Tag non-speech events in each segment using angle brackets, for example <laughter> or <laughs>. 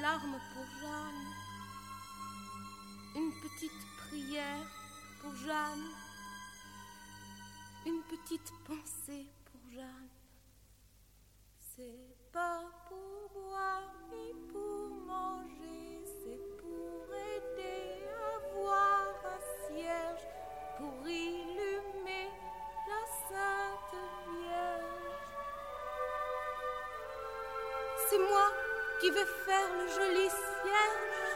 larme pour Jeanne, une petite prière pour Jeanne, une petite pensée pour Jeanne. C'est pas pour boire qui vais faire le joli cierge.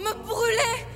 me brûlait.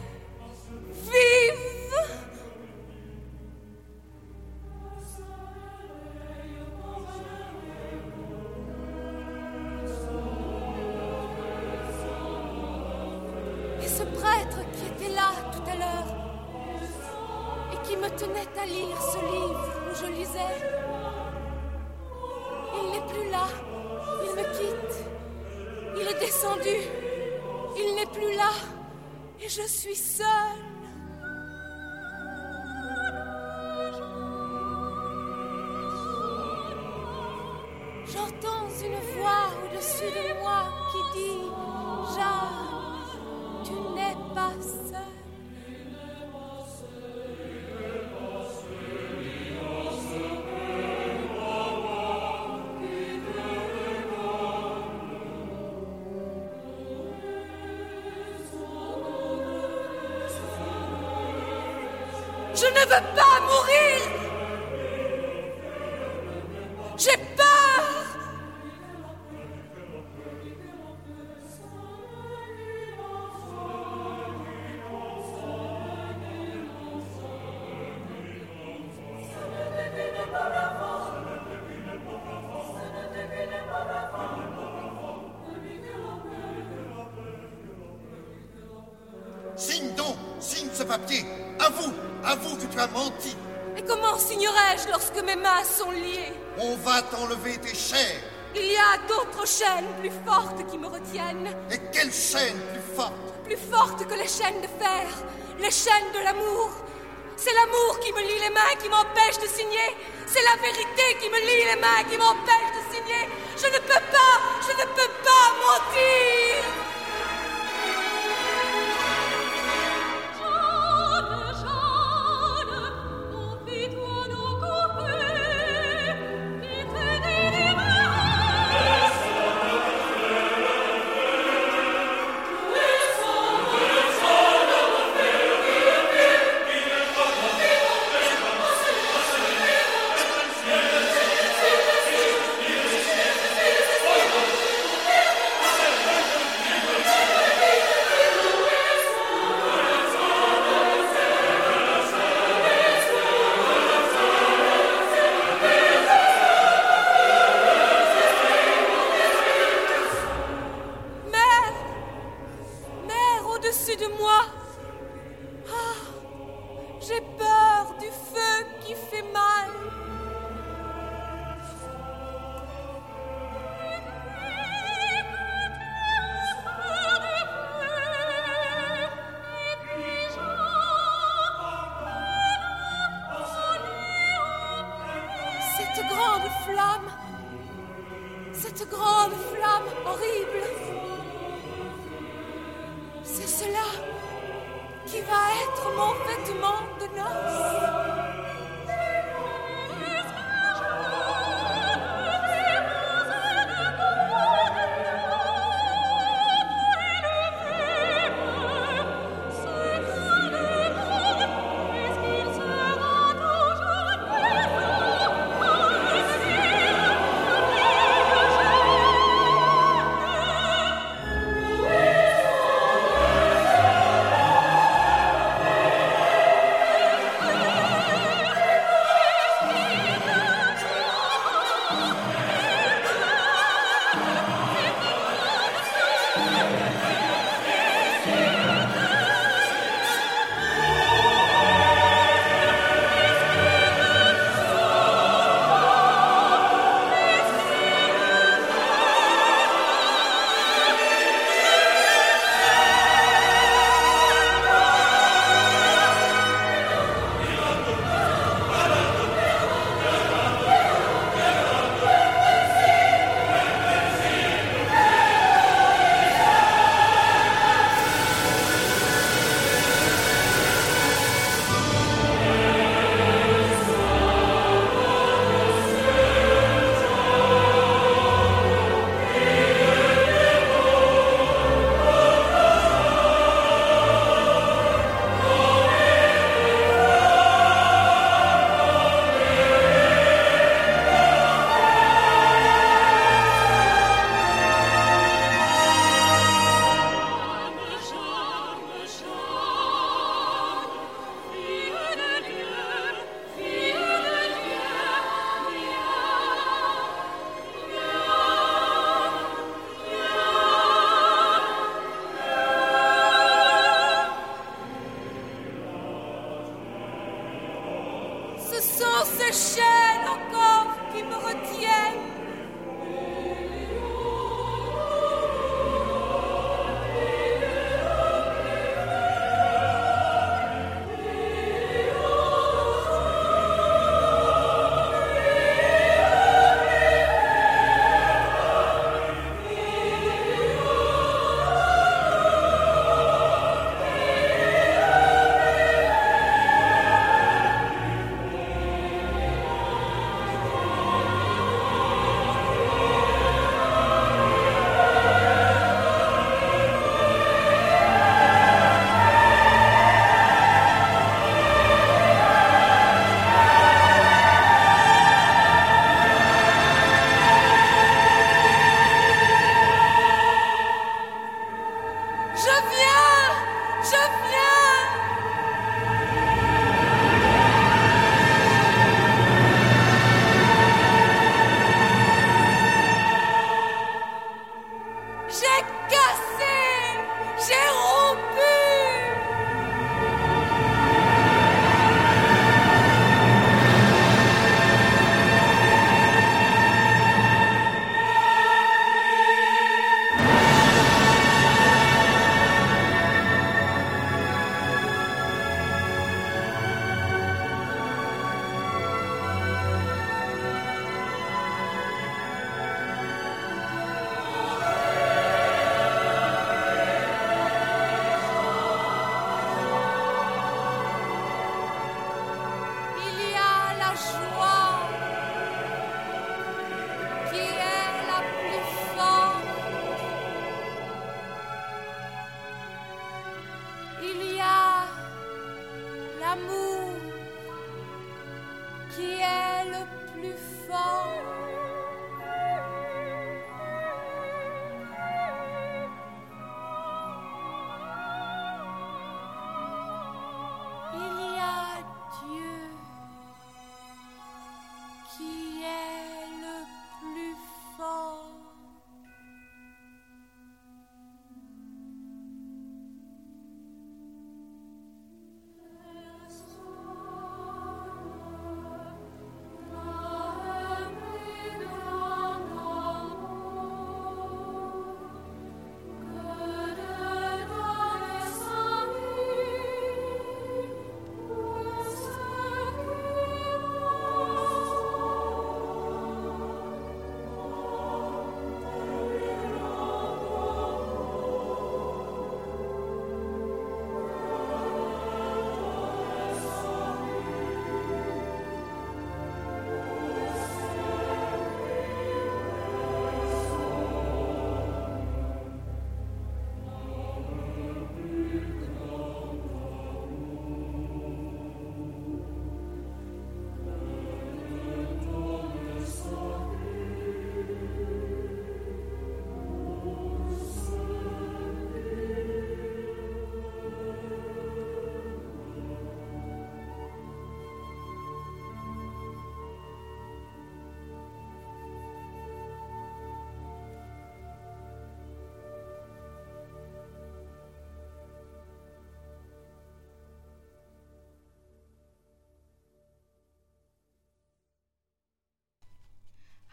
It's a thought. Chaînes. Il y a d'autres chaînes plus fortes qui me retiennent, Et quelle chaîne plus forte plus fortes que les chaînes de fer, les chaînes de l'amour. C'est l'amour qui me lie les mains, qui m'empêche de signer. C'est la vérité qui me lie les mains, qui m'empêche de signer. Je ne peux pas, je ne peux pas mentir. Sont ces chaînes encore qui me retiennent.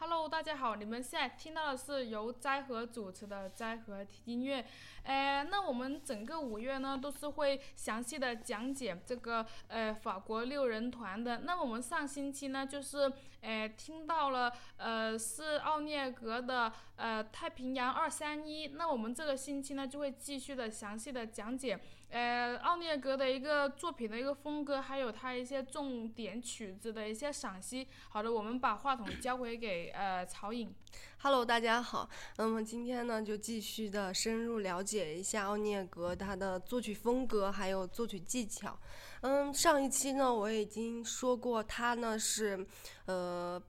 Hello，大家好，你们现在听到的是由斋和主持的斋和听音乐。呃，那我们整个五月呢，都是会详细的讲解这个呃法国六人团的。那我们上星期呢，就是呃听到了呃是奥涅格的呃太平洋二三一。那我们这个星期呢，就会继续的详细的讲解呃奥涅格的一个作品的一个风格，还有他一些重点曲子的一些赏析。好的，我们把话筒交回给呃曹颖。Hello，大家好。那么今天呢，就继续的深入了解一下奥涅格他的作曲风格，还有作曲技巧。嗯，上一期呢，我已经说过，他呢是，呃。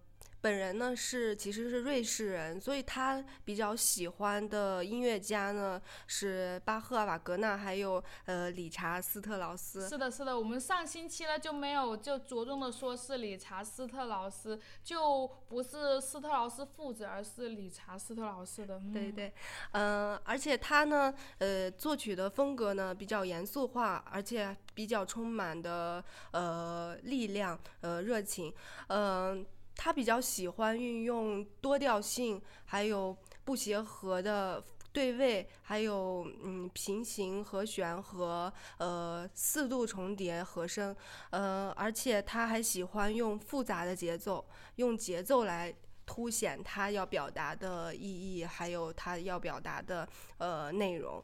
本人呢是其实是瑞士人，所以他比较喜欢的音乐家呢是巴赫、瓦格纳，还有呃理查斯特劳斯。是的，是的，我们上星期呢就没有就着重的说是理查斯特劳斯，就不是斯特劳斯父子，而是理查斯特劳斯的。对对，嗯，而且他呢，呃，作曲的风格呢比较严肃化，而且比较充满的呃力量，呃热情，嗯。他比较喜欢运用多调性，还有不协和的对位，还有嗯平行和弦和呃四度重叠和声，呃，而且他还喜欢用复杂的节奏，用节奏来凸显他要表达的意义，还有他要表达的呃内容。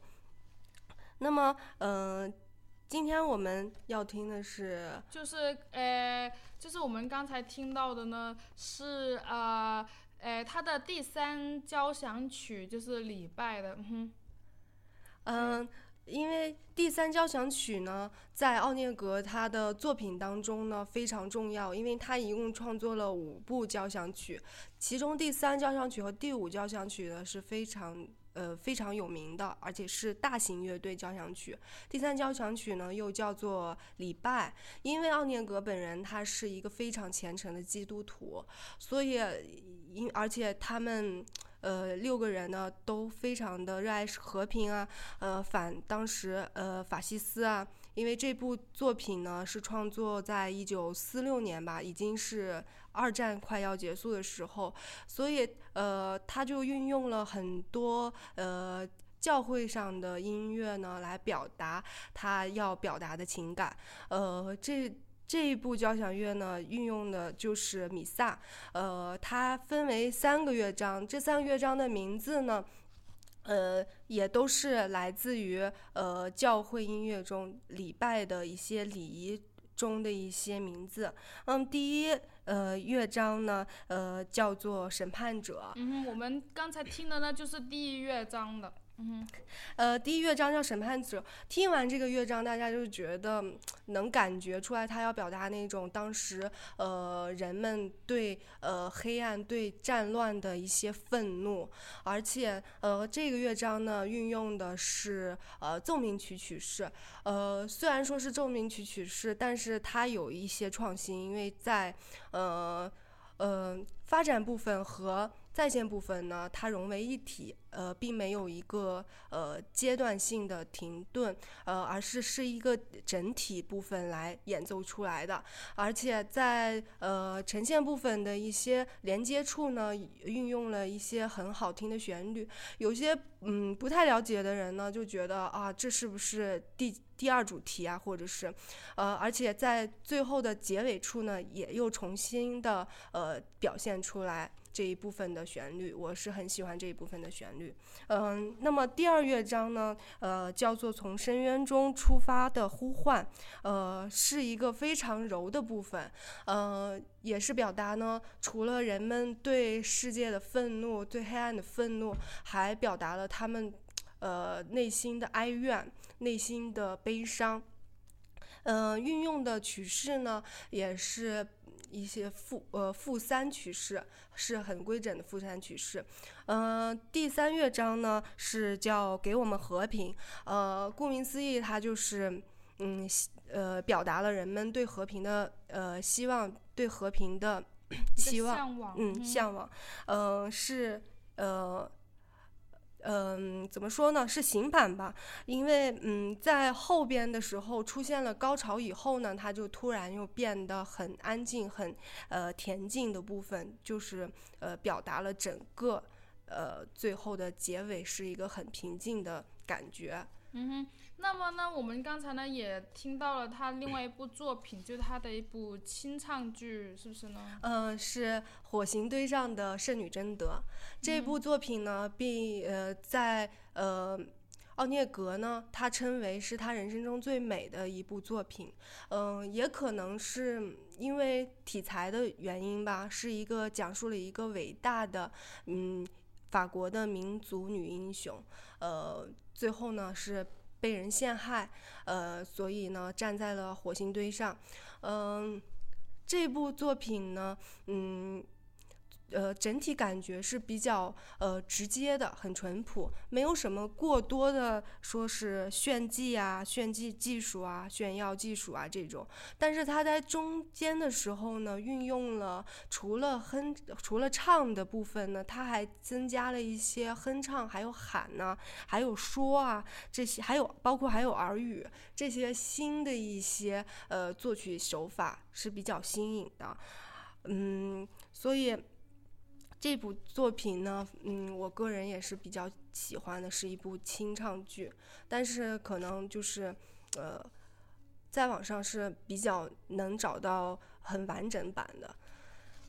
那么，嗯。今天我们要听的是，就是呃，就是我们刚才听到的呢，是呃，呃，他的第三交响曲就是礼拜的，嗯，嗯，因为第三交响曲呢，在奥涅格他的作品当中呢非常重要，因为他一共创作了五部交响曲，其中第三交响曲和第五交响曲呢是非常。呃，非常有名的，而且是大型乐队交响曲。第三交响曲呢，又叫做礼拜，因为奥涅格本人他是一个非常虔诚的基督徒，所以因而且他们。呃，六个人呢都非常的热爱和平啊，呃，反当时呃法西斯啊，因为这部作品呢是创作在一九四六年吧，已经是二战快要结束的时候，所以呃他就运用了很多呃教会上的音乐呢来表达他要表达的情感，呃这。这一部交响乐呢，运用的就是弥撒，呃，它分为三个乐章，这三个乐章的名字呢，呃，也都是来自于呃教会音乐中礼拜的一些礼仪中的一些名字。嗯，第一呃乐章呢，呃叫做审判者。嗯，我们刚才听的呢就是第一乐章的。嗯，呃，第一乐章叫审判者。听完这个乐章，大家就觉得能感觉出来，他要表达那种当时呃人们对呃黑暗、对战乱的一些愤怒。而且呃，这个乐章呢，运用的是呃奏鸣曲曲式。呃，虽然说是奏鸣曲曲式，但是它有一些创新，因为在呃呃发展部分和在线部分呢，它融为一体。呃，并没有一个呃阶段性的停顿，呃，而是是一个整体部分来演奏出来的。而且在呃呈现部分的一些连接处呢，运用了一些很好听的旋律。有些嗯不太了解的人呢，就觉得啊，这是不是第第二主题啊，或者是呃，而且在最后的结尾处呢，也又重新的呃表现出来。这一部分的旋律，我是很喜欢这一部分的旋律。嗯，那么第二乐章呢，呃，叫做从深渊中出发的呼唤，呃，是一个非常柔的部分，呃，也是表达呢，除了人们对世界的愤怒、对黑暗的愤怒，还表达了他们，呃，内心的哀怨、内心的悲伤。嗯，运用的曲式呢，也是。一些负呃负三曲式是很规整的负三曲式，嗯，第三乐章呢是叫给我们和平，呃，顾名思义，它就是嗯呃表达了人们对和平的呃希望，对和平的期望，嗯，向往，嗯，是呃嗯，怎么说呢？是行版吧，因为嗯，在后边的时候出现了高潮以后呢，它就突然又变得很安静、很呃恬静的部分，就是呃表达了整个呃最后的结尾是一个很平静的感觉。嗯哼，那么呢，我们刚才呢也听到了他另外一部作品，就是他的一部清唱剧，是不是呢？嗯，是火星堆上的圣女贞德这部作品呢，并呃在呃奥涅格呢，他称为是他人生中最美的一部作品。嗯，也可能是因为题材的原因吧，是一个讲述了一个伟大的嗯法国的民族女英雄，呃，最后呢是被人陷害，呃，所以呢站在了火星堆上，嗯。这部作品呢，嗯，呃，整体感觉是比较呃直接的，很淳朴，没有什么过多的说是炫技啊、炫技技术啊、炫耀技术啊这种。但是它在中间的时候呢，运用了除了哼、除了唱的部分呢，它还增加了一些哼唱，还有喊呢，还有说啊这些，还有包括还有耳语这些新的一些呃作曲手法是比较新颖的，嗯，所以。这部作品呢，嗯，我个人也是比较喜欢的，是一部清唱剧，但是可能就是，呃，在网上是比较能找到很完整版的。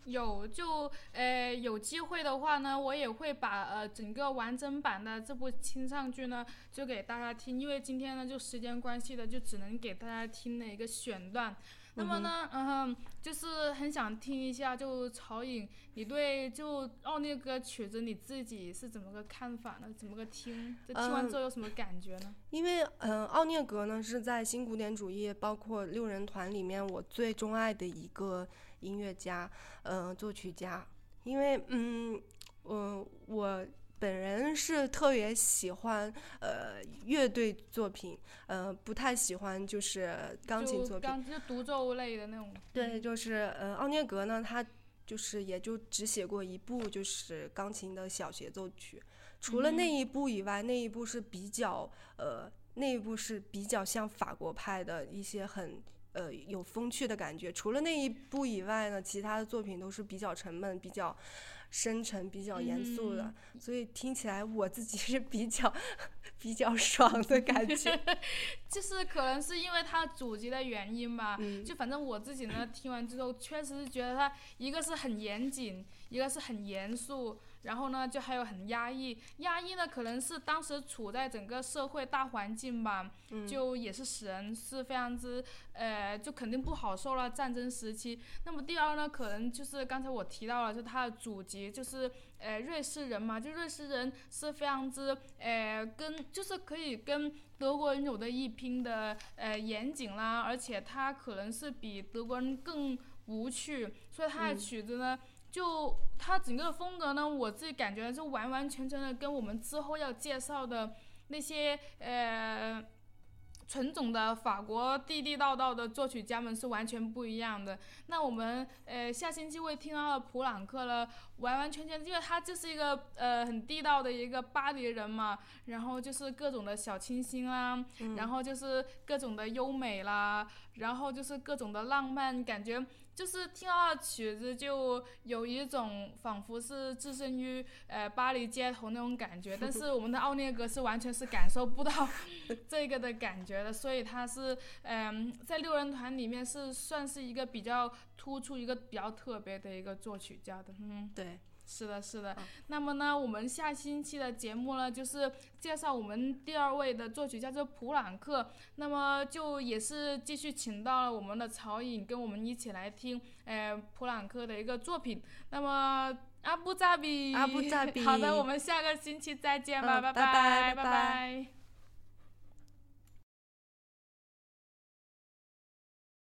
有就呃有机会的话呢，我也会把呃整个完整版的这部清唱剧呢，就给大家听，因为今天呢就时间关系的，就只能给大家听了一个选段。那么呢，嗯，就是很想听一下，就曹颖，你对就奥涅格曲子你自己是怎么个看法呢？怎么个听？这听完之后有什么感觉呢？因为，嗯，奥涅格呢是在新古典主义，包括六人团里面我最钟爱的一个音乐家，嗯，作曲家。因为，嗯，嗯，我。本人是特别喜欢呃乐队作品，呃不太喜欢就是钢琴作品，就独奏类的那种。对，就是呃奥涅格呢，他就是也就只写过一部就是钢琴的小协奏曲，除了那一部以外，那一部是比较呃那一部是比较像法国派的一些很呃有风趣的感觉。除了那一部以外呢，其他的作品都是比较沉闷，比较。深沉比较严肃的，所以听起来我自己是比较比较爽的感觉。<laughs> 就是可能是因为它主题的原因吧，就反正我自己呢听完之后，确实是觉得它一个是很严谨，一个是很严肃。然后呢，就还有很压抑，压抑呢，可能是当时处在整个社会大环境吧，就也是使人是非常之，呃，就肯定不好受了。战争时期，那么第二呢，可能就是刚才我提到了，就他的祖籍就是呃瑞士人嘛，就瑞士人是非常之，呃，跟就是可以跟德国人有的一拼的，呃，严谨啦，而且他可能是比德国人更无趣，所以他的曲子呢。就它整个的风格呢，我自己感觉就完完全全的跟我们之后要介绍的那些呃纯种的法国地地道道的作曲家们是完全不一样的。那我们呃下星期会听到的普朗克了，完完全全因为他就是一个呃很地道的一个巴黎人嘛，然后就是各种的小清新啦，然后就是各种的优美啦，然后就是各种的浪漫感觉。就是听到曲子，就有一种仿佛是置身于呃巴黎街头那种感觉，但是我们的奥涅格是完全是感受不到 <laughs> 这个的感觉的，所以他是嗯在六人团里面是算是一个比较突出、一个比较特别的一个作曲家的，嗯，对。是的，是的。那么呢，我们下星期的节目呢，就是介绍我们第二位的作曲家，叫普朗克。那么就也是继续请到了我们的曹颖，跟我们一起来听，呃，普朗克的一个作品。那么阿布扎比，阿布扎比。<laughs> 好的，我们下个星期再见吧，拜拜，拜拜。